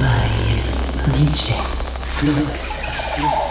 by DJ Flux.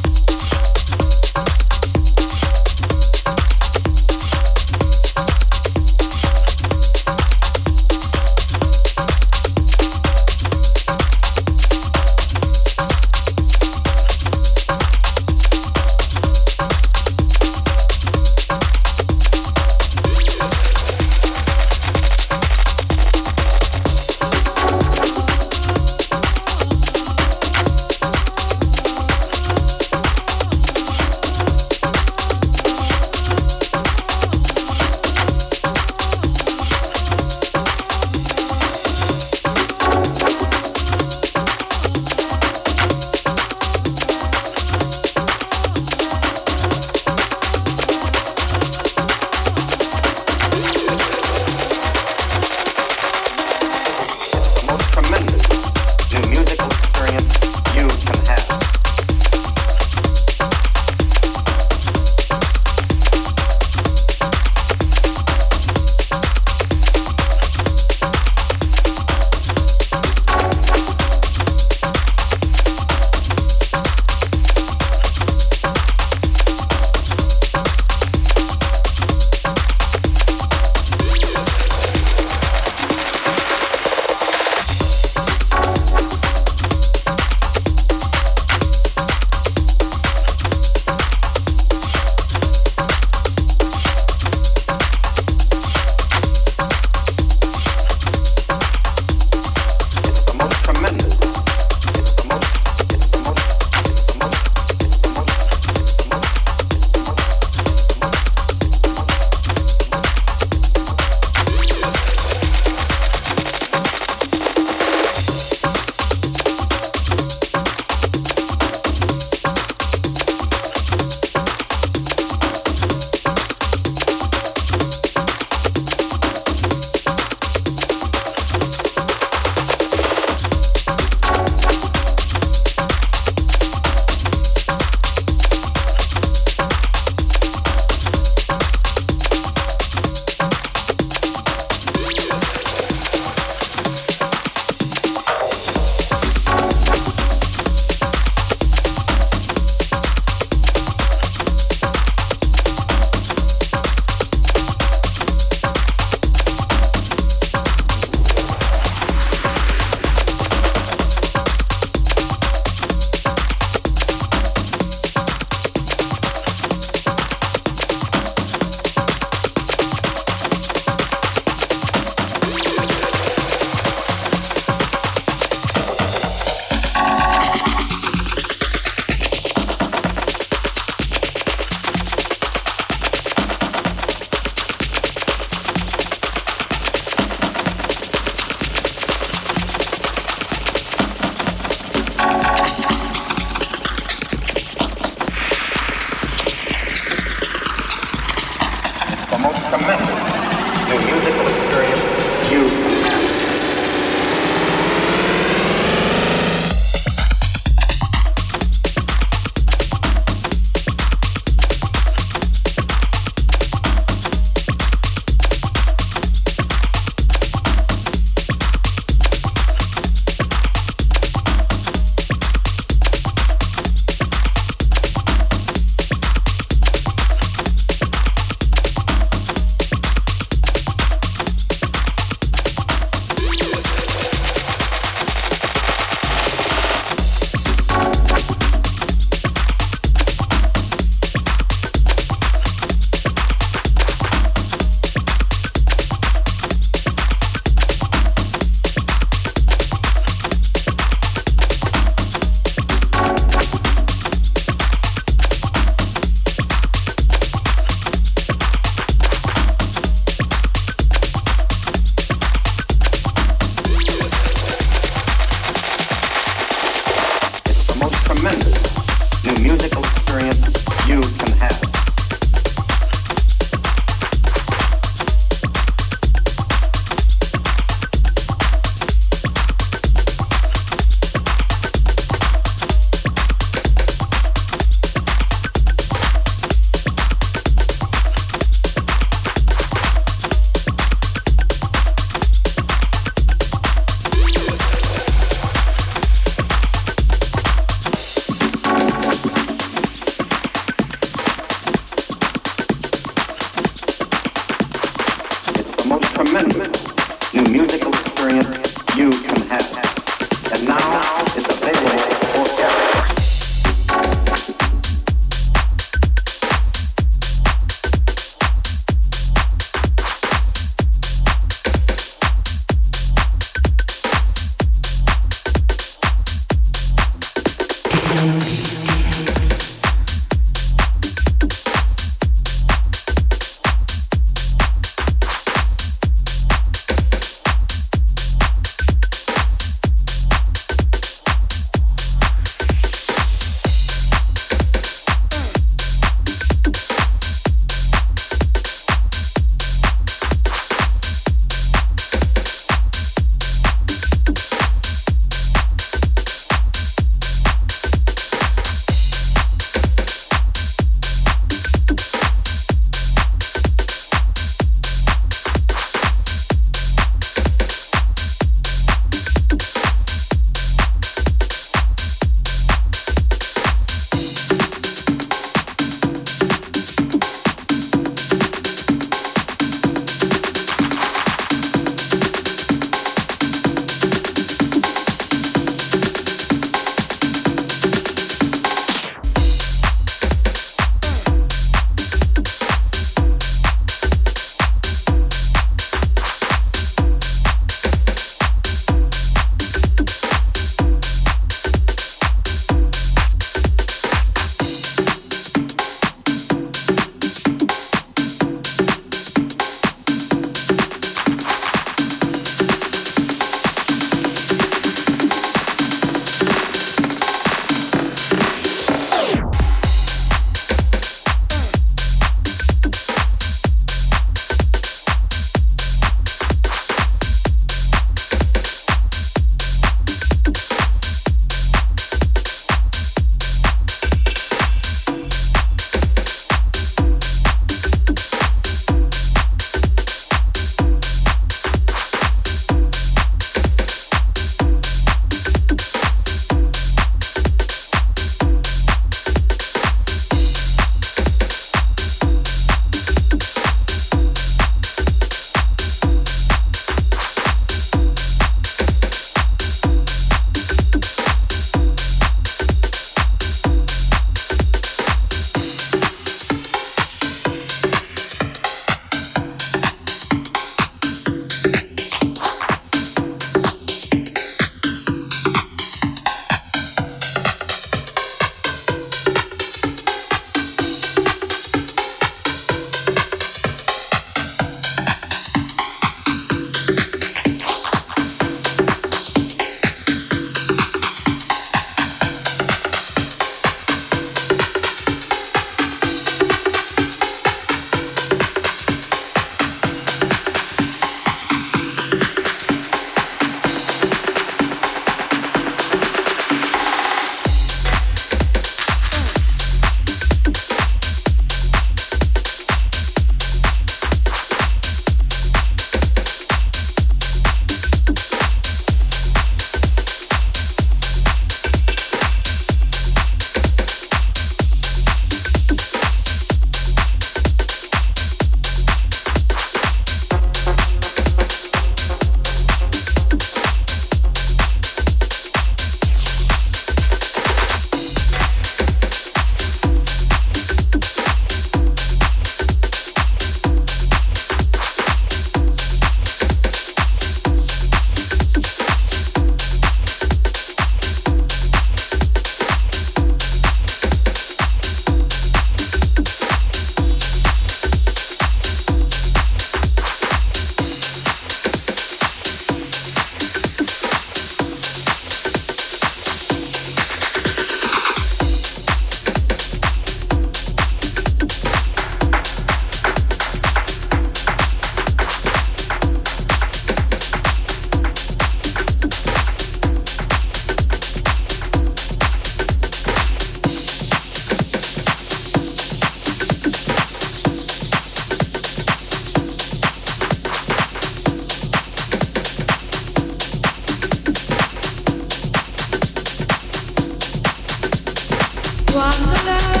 on the line.